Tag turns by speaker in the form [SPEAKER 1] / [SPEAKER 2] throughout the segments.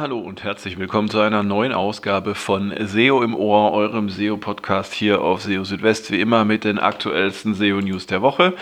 [SPEAKER 1] Hallo und herzlich willkommen zu einer neuen Ausgabe von SEO im Ohr, eurem SEO-Podcast hier auf SEO Südwest, wie immer mit den aktuellsten SEO-News der Woche.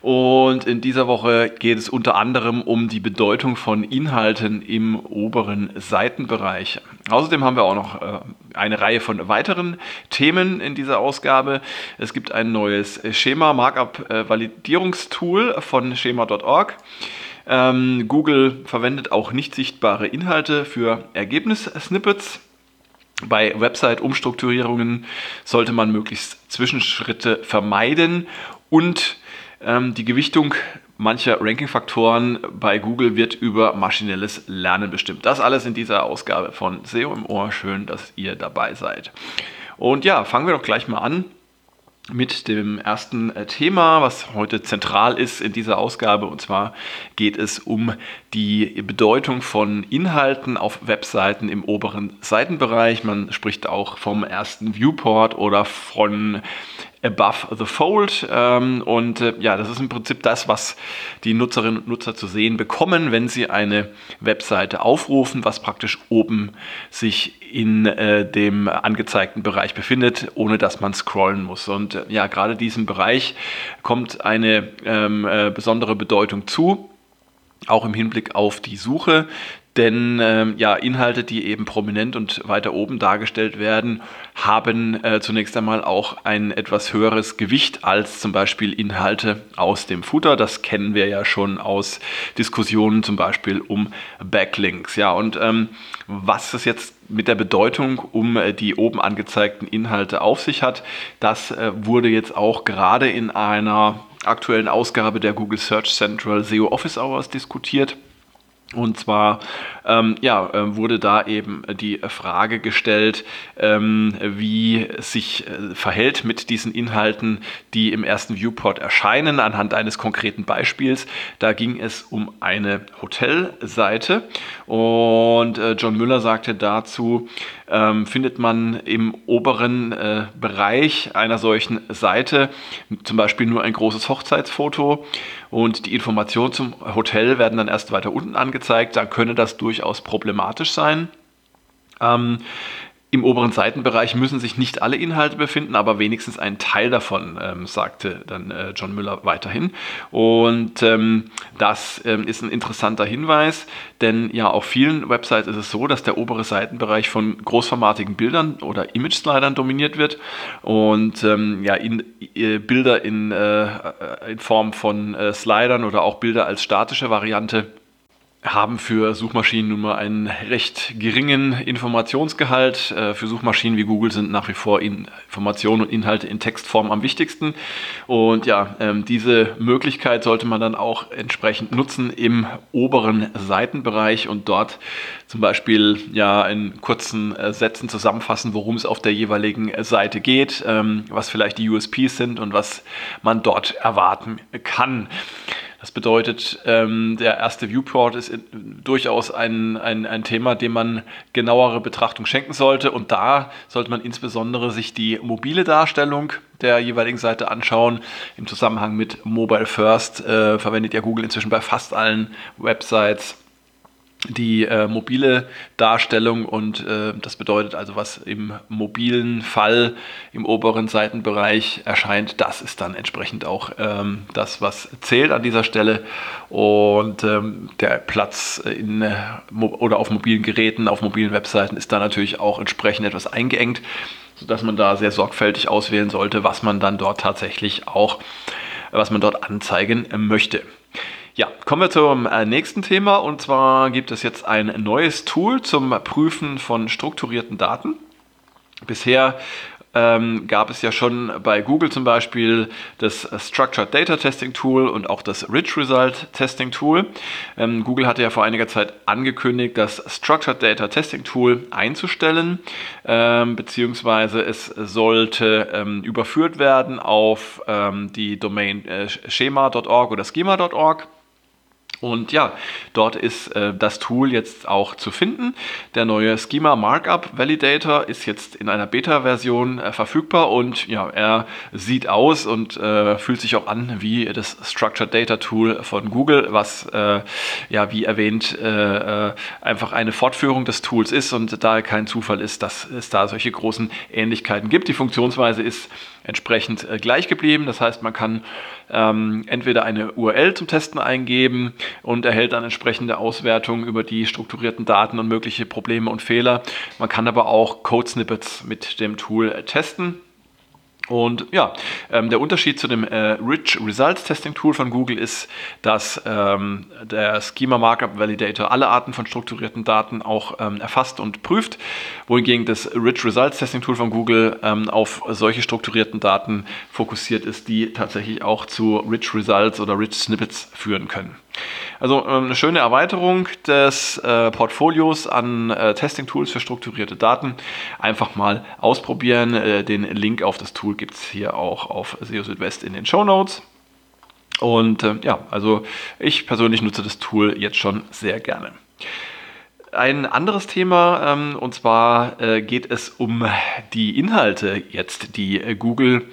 [SPEAKER 1] Und in dieser Woche geht es unter anderem um die Bedeutung von Inhalten im oberen Seitenbereich. Außerdem haben wir auch noch äh, eine Reihe von weiteren Themen in dieser Ausgabe. Es gibt ein neues Schema Markup äh, von schema.org. Ähm, Google verwendet auch nicht sichtbare Inhalte für Ergebnissnippets. Bei Website-Umstrukturierungen sollte man möglichst Zwischenschritte vermeiden und ähm, die Gewichtung mancher Ranking-Faktoren bei Google wird über maschinelles Lernen bestimmt. Das alles in dieser Ausgabe von SEO im Ohr. Schön, dass ihr dabei seid. Und ja, fangen wir doch gleich mal an mit dem ersten äh, Thema, was heute zentral ist in dieser Ausgabe. Und zwar geht es um die Bedeutung von Inhalten auf Webseiten im oberen Seitenbereich. Man spricht auch vom ersten Viewport oder von Above the Fold. Ähm, und äh, ja, das ist im Prinzip das, was die Nutzerinnen und Nutzer zu sehen bekommen, wenn sie eine Webseite aufrufen, was praktisch oben sich in äh, dem angezeigten Bereich befindet, ohne dass man scrollen muss. Und äh, ja, gerade diesem Bereich kommt eine ähm, äh, besondere Bedeutung zu auch im Hinblick auf die Suche, denn ähm, ja, Inhalte, die eben prominent und weiter oben dargestellt werden, haben äh, zunächst einmal auch ein etwas höheres Gewicht als zum Beispiel Inhalte aus dem Footer. Das kennen wir ja schon aus Diskussionen zum Beispiel um Backlinks. Ja, und ähm, was es jetzt mit der Bedeutung um äh, die oben angezeigten Inhalte auf sich hat, das äh, wurde jetzt auch gerade in einer aktuellen Ausgabe der Google Search Central SEO Office Hours diskutiert. Und zwar ähm, ja, äh, wurde da eben die Frage gestellt, ähm, wie sich äh, verhält mit diesen Inhalten, die im ersten Viewport erscheinen, anhand eines konkreten Beispiels. Da ging es um eine Hotelseite und äh, John Müller sagte dazu, ähm, findet man im oberen äh, Bereich einer solchen Seite zum Beispiel nur ein großes Hochzeitsfoto und die Informationen zum Hotel werden dann erst weiter unten angezeigt, dann könne das durchaus problematisch sein. Ähm, im oberen Seitenbereich müssen sich nicht alle Inhalte befinden, aber wenigstens ein Teil davon, ähm, sagte dann äh, John Müller weiterhin. Und ähm, das ähm, ist ein interessanter Hinweis, denn ja, auf vielen Websites ist es so, dass der obere Seitenbereich von großformatigen Bildern oder Image-Slidern dominiert wird und ähm, ja, in, äh, Bilder in, äh, in Form von äh, Slidern oder auch Bilder als statische Variante haben für Suchmaschinen nun mal einen recht geringen Informationsgehalt. Äh, für Suchmaschinen wie Google sind nach wie vor Informationen und Inhalte in Textform am wichtigsten. Und ja, ähm, diese Möglichkeit sollte man dann auch entsprechend nutzen im oberen Seitenbereich und dort zum Beispiel ja in kurzen äh, Sätzen zusammenfassen, worum es auf der jeweiligen Seite geht, ähm, was vielleicht die USPs sind und was man dort erwarten kann. Das bedeutet, ähm, der erste Viewport ist in, durchaus ein, ein, ein Thema, dem man genauere Betrachtung schenken sollte. Und da sollte man insbesondere sich die mobile Darstellung der jeweiligen Seite anschauen. Im Zusammenhang mit Mobile First äh, verwendet ja Google inzwischen bei fast allen Websites die äh, mobile Darstellung und äh, das bedeutet also, was im mobilen Fall im oberen Seitenbereich erscheint, das ist dann entsprechend auch ähm, das, was zählt an dieser Stelle und ähm, der Platz in, äh, oder auf mobilen Geräten, auf mobilen Webseiten ist da natürlich auch entsprechend etwas eingeengt, sodass man da sehr sorgfältig auswählen sollte, was man dann dort tatsächlich auch, was man dort anzeigen möchte. Ja, kommen wir zum äh, nächsten Thema und zwar gibt es jetzt ein neues Tool zum Prüfen von strukturierten Daten. Bisher ähm, gab es ja schon bei Google zum Beispiel das Structured Data Testing Tool und auch das Rich Result Testing Tool. Ähm, Google hatte ja vor einiger Zeit angekündigt, das Structured Data Testing Tool einzustellen, ähm, beziehungsweise es sollte ähm, überführt werden auf ähm, die Domain äh, schema.org oder schema.org. Und ja, dort ist äh, das Tool jetzt auch zu finden. Der neue Schema Markup Validator ist jetzt in einer Beta-Version äh, verfügbar und ja, er sieht aus und äh, fühlt sich auch an wie das Structured Data Tool von Google, was äh, ja, wie erwähnt, äh, äh, einfach eine Fortführung des Tools ist und daher kein Zufall ist, dass es da solche großen Ähnlichkeiten gibt. Die Funktionsweise ist entsprechend gleich geblieben. Das heißt, man kann ähm, entweder eine URL zum Testen eingeben und erhält dann entsprechende Auswertungen über die strukturierten Daten und mögliche Probleme und Fehler. Man kann aber auch Code-Snippets mit dem Tool testen. Und ja, ähm, der Unterschied zu dem äh, Rich Results Testing Tool von Google ist, dass ähm, der Schema Markup Validator alle Arten von strukturierten Daten auch ähm, erfasst und prüft, wohingegen das Rich Results Testing Tool von Google ähm, auf solche strukturierten Daten fokussiert ist, die tatsächlich auch zu Rich Results oder Rich Snippets führen können. Also ähm, eine schöne Erweiterung des äh, Portfolios an äh, Testing-Tools für strukturierte Daten. Einfach mal ausprobieren. Äh, den Link auf das Tool gibt es hier auch auf SEO Südwest in den Show Notes. Und äh, ja, also ich persönlich nutze das Tool jetzt schon sehr gerne. Ein anderes Thema, ähm, und zwar äh, geht es um die Inhalte jetzt, die äh, Google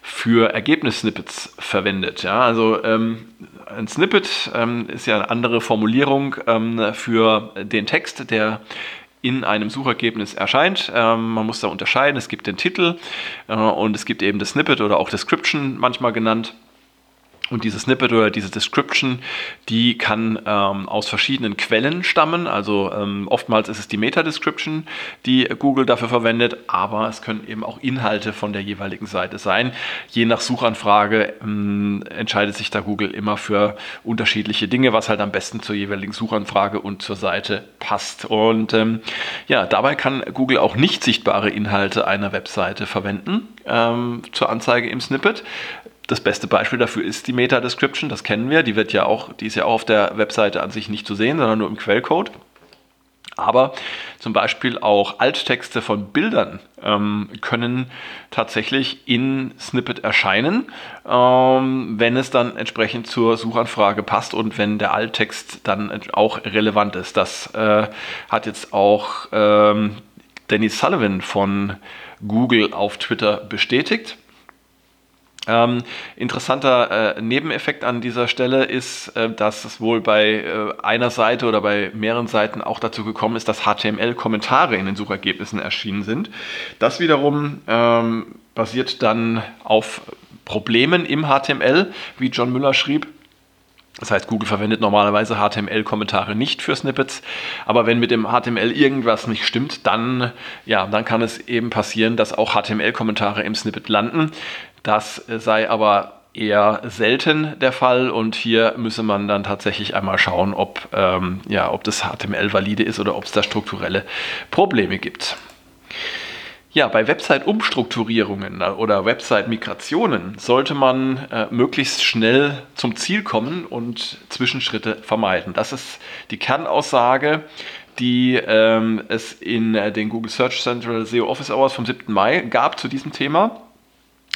[SPEAKER 1] für Ergebnissnippets verwendet. Ja, also ähm, ein Snippet ähm, ist ja eine andere Formulierung ähm, für den Text, der in einem Suchergebnis erscheint. Ähm, man muss da unterscheiden. Es gibt den Titel äh, und es gibt eben das Snippet oder auch Description manchmal genannt. Und diese Snippet oder diese Description, die kann ähm, aus verschiedenen Quellen stammen. Also ähm, oftmals ist es die Meta-Description, die Google dafür verwendet, aber es können eben auch Inhalte von der jeweiligen Seite sein. Je nach Suchanfrage ähm, entscheidet sich da Google immer für unterschiedliche Dinge, was halt am besten zur jeweiligen Suchanfrage und zur Seite passt. Und ähm, ja, dabei kann Google auch nicht sichtbare Inhalte einer Webseite verwenden ähm, zur Anzeige im Snippet. Das beste Beispiel dafür ist die Meta-Description, das kennen wir. Die wird ja auch, die ist ja auch auf der Webseite an sich nicht zu sehen, sondern nur im Quellcode. Aber zum Beispiel auch Alttexte von Bildern ähm, können tatsächlich in Snippet erscheinen, ähm, wenn es dann entsprechend zur Suchanfrage passt und wenn der Alttext dann auch relevant ist. Das äh, hat jetzt auch ähm, Danny Sullivan von Google auf Twitter bestätigt. Ähm, interessanter äh, Nebeneffekt an dieser Stelle ist, äh, dass es wohl bei äh, einer Seite oder bei mehreren Seiten auch dazu gekommen ist, dass HTML-Kommentare in den Suchergebnissen erschienen sind. Das wiederum ähm, basiert dann auf Problemen im HTML, wie John Müller schrieb. Das heißt, Google verwendet normalerweise HTML-Kommentare nicht für Snippets, aber wenn mit dem HTML irgendwas nicht stimmt, dann, ja, dann kann es eben passieren, dass auch HTML-Kommentare im Snippet landen. Das sei aber eher selten der Fall und hier müsse man dann tatsächlich einmal schauen, ob, ähm, ja, ob das HTML valide ist oder ob es da strukturelle Probleme gibt. Ja, bei Website-Umstrukturierungen oder Website-Migrationen sollte man äh, möglichst schnell zum Ziel kommen und Zwischenschritte vermeiden. Das ist die Kernaussage, die ähm, es in äh, den Google Search Central SEO Office Hours vom 7. Mai gab zu diesem Thema.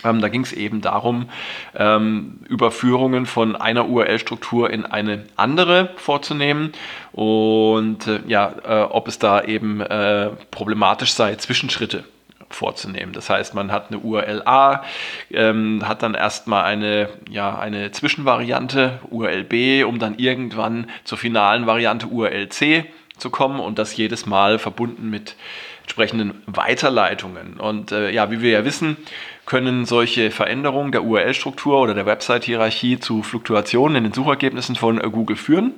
[SPEAKER 1] Ähm, da ging es eben darum, ähm, Überführungen von einer URL-Struktur in eine andere vorzunehmen und äh, ja, äh, ob es da eben äh, problematisch sei, Zwischenschritte vorzunehmen. Das heißt, man hat eine URL A, ähm, hat dann erstmal eine, ja, eine Zwischenvariante URL B, um dann irgendwann zur finalen Variante URL C zu kommen und das jedes Mal verbunden mit entsprechenden Weiterleitungen. Und äh, ja, wie wir ja wissen, können solche Veränderungen der URL-Struktur oder der Website-Hierarchie zu Fluktuationen in den Suchergebnissen von äh, Google führen.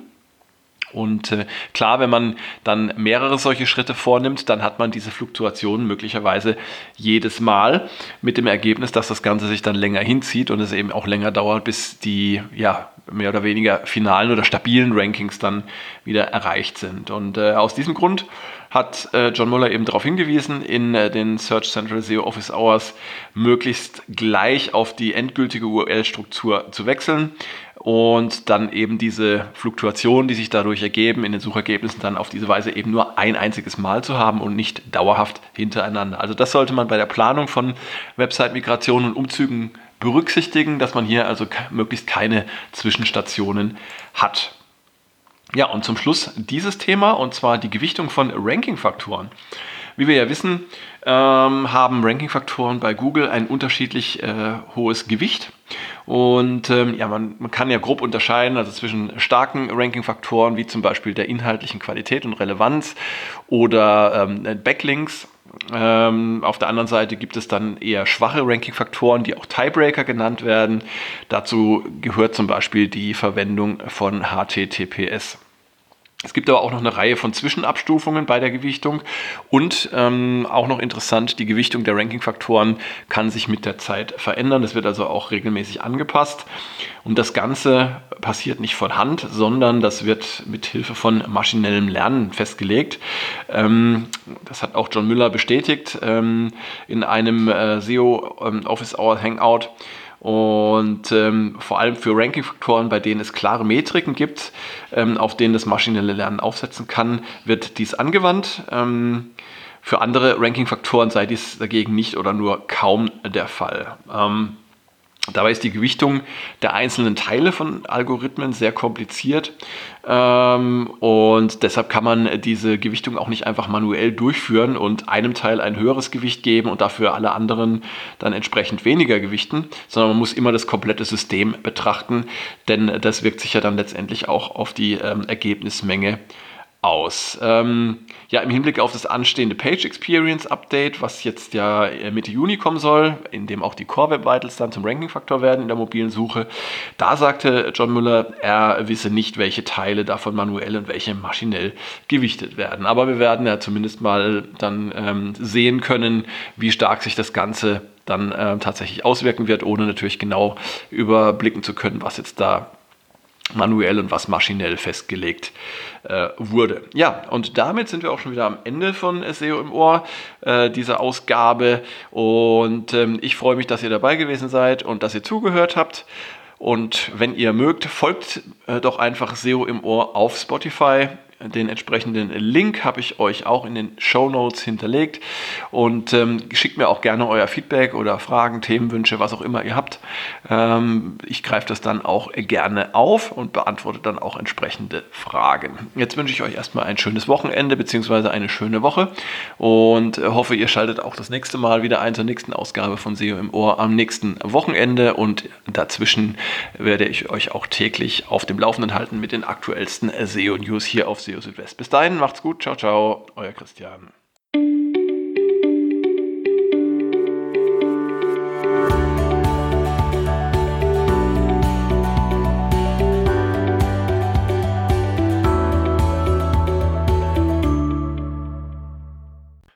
[SPEAKER 1] Und äh, klar, wenn man dann mehrere solche Schritte vornimmt, dann hat man diese Fluktuationen möglicherweise jedes Mal mit dem Ergebnis, dass das Ganze sich dann länger hinzieht und es eben auch länger dauert, bis die ja, mehr oder weniger finalen oder stabilen Rankings dann wieder erreicht sind. Und äh, aus diesem Grund hat äh, John Muller eben darauf hingewiesen, in äh, den Search Central SEO Office Hours möglichst gleich auf die endgültige URL-Struktur zu wechseln und dann eben diese Fluktuationen, die sich dadurch ergeben, in den Suchergebnissen dann auf diese Weise eben nur ein einziges Mal zu haben und nicht dauerhaft hintereinander. Also das sollte man bei der Planung von Website-Migrationen und Umzügen berücksichtigen, dass man hier also möglichst keine Zwischenstationen hat. Ja, und zum Schluss dieses Thema, und zwar die Gewichtung von Ranking-Faktoren. Wie wir ja wissen, ähm, haben Ranking-Faktoren bei Google ein unterschiedlich äh, hohes Gewicht. Und ähm, ja, man, man, kann ja grob unterscheiden, also zwischen starken Ranking-Faktoren, wie zum Beispiel der inhaltlichen Qualität und Relevanz oder ähm, Backlinks. Ähm, auf der anderen Seite gibt es dann eher schwache Ranking-Faktoren, die auch Tiebreaker genannt werden. Dazu gehört zum Beispiel die Verwendung von HTTPS. Es gibt aber auch noch eine Reihe von Zwischenabstufungen bei der Gewichtung und ähm, auch noch interessant, die Gewichtung der Ranking-Faktoren kann sich mit der Zeit verändern. Das wird also auch regelmäßig angepasst und das Ganze passiert nicht von Hand, sondern das wird mit Hilfe von maschinellem Lernen festgelegt. Ähm, das hat auch John Müller bestätigt ähm, in einem äh, SEO ähm, Office Hour Hangout. Und ähm, vor allem für Ranking-Faktoren, bei denen es klare Metriken gibt, ähm, auf denen das maschinelle Lernen aufsetzen kann, wird dies angewandt. Ähm, für andere Ranking-Faktoren sei dies dagegen nicht oder nur kaum der Fall. Ähm, Dabei ist die Gewichtung der einzelnen Teile von Algorithmen sehr kompliziert ähm, und deshalb kann man diese Gewichtung auch nicht einfach manuell durchführen und einem Teil ein höheres Gewicht geben und dafür alle anderen dann entsprechend weniger gewichten, sondern man muss immer das komplette System betrachten, denn das wirkt sich ja dann letztendlich auch auf die ähm, Ergebnismenge aus. Ähm, ja, im Hinblick auf das anstehende Page Experience Update, was jetzt ja äh, Mitte Juni kommen soll, in dem auch die Core Web Vitals dann zum Ranking-Faktor werden in der mobilen Suche, da sagte John Müller, er wisse nicht, welche Teile davon manuell und welche maschinell gewichtet werden. Aber wir werden ja zumindest mal dann ähm, sehen können, wie stark sich das Ganze dann äh, tatsächlich auswirken wird, ohne natürlich genau überblicken zu können, was jetzt da manuell und was maschinell festgelegt äh, wurde. Ja, und damit sind wir auch schon wieder am Ende von SEO im Ohr äh, dieser Ausgabe. Und ähm, ich freue mich, dass ihr dabei gewesen seid und dass ihr zugehört habt. Und wenn ihr mögt, folgt äh, doch einfach SEO im Ohr auf Spotify. Den entsprechenden Link habe ich euch auch in den Show Notes hinterlegt. Und ähm, schickt mir auch gerne euer Feedback oder Fragen, Themenwünsche, was auch immer ihr habt. Ähm, ich greife das dann auch gerne auf und beantworte dann auch entsprechende Fragen. Jetzt wünsche ich euch erstmal ein schönes Wochenende bzw. eine schöne Woche und hoffe, ihr schaltet auch das nächste Mal wieder ein zur nächsten Ausgabe von SEO im Ohr am nächsten Wochenende. Und dazwischen werde ich euch auch täglich auf dem Laufenden halten mit den aktuellsten SEO-News hier auf SEO Südwest. Bis dahin, macht's gut, ciao, ciao, euer Christian.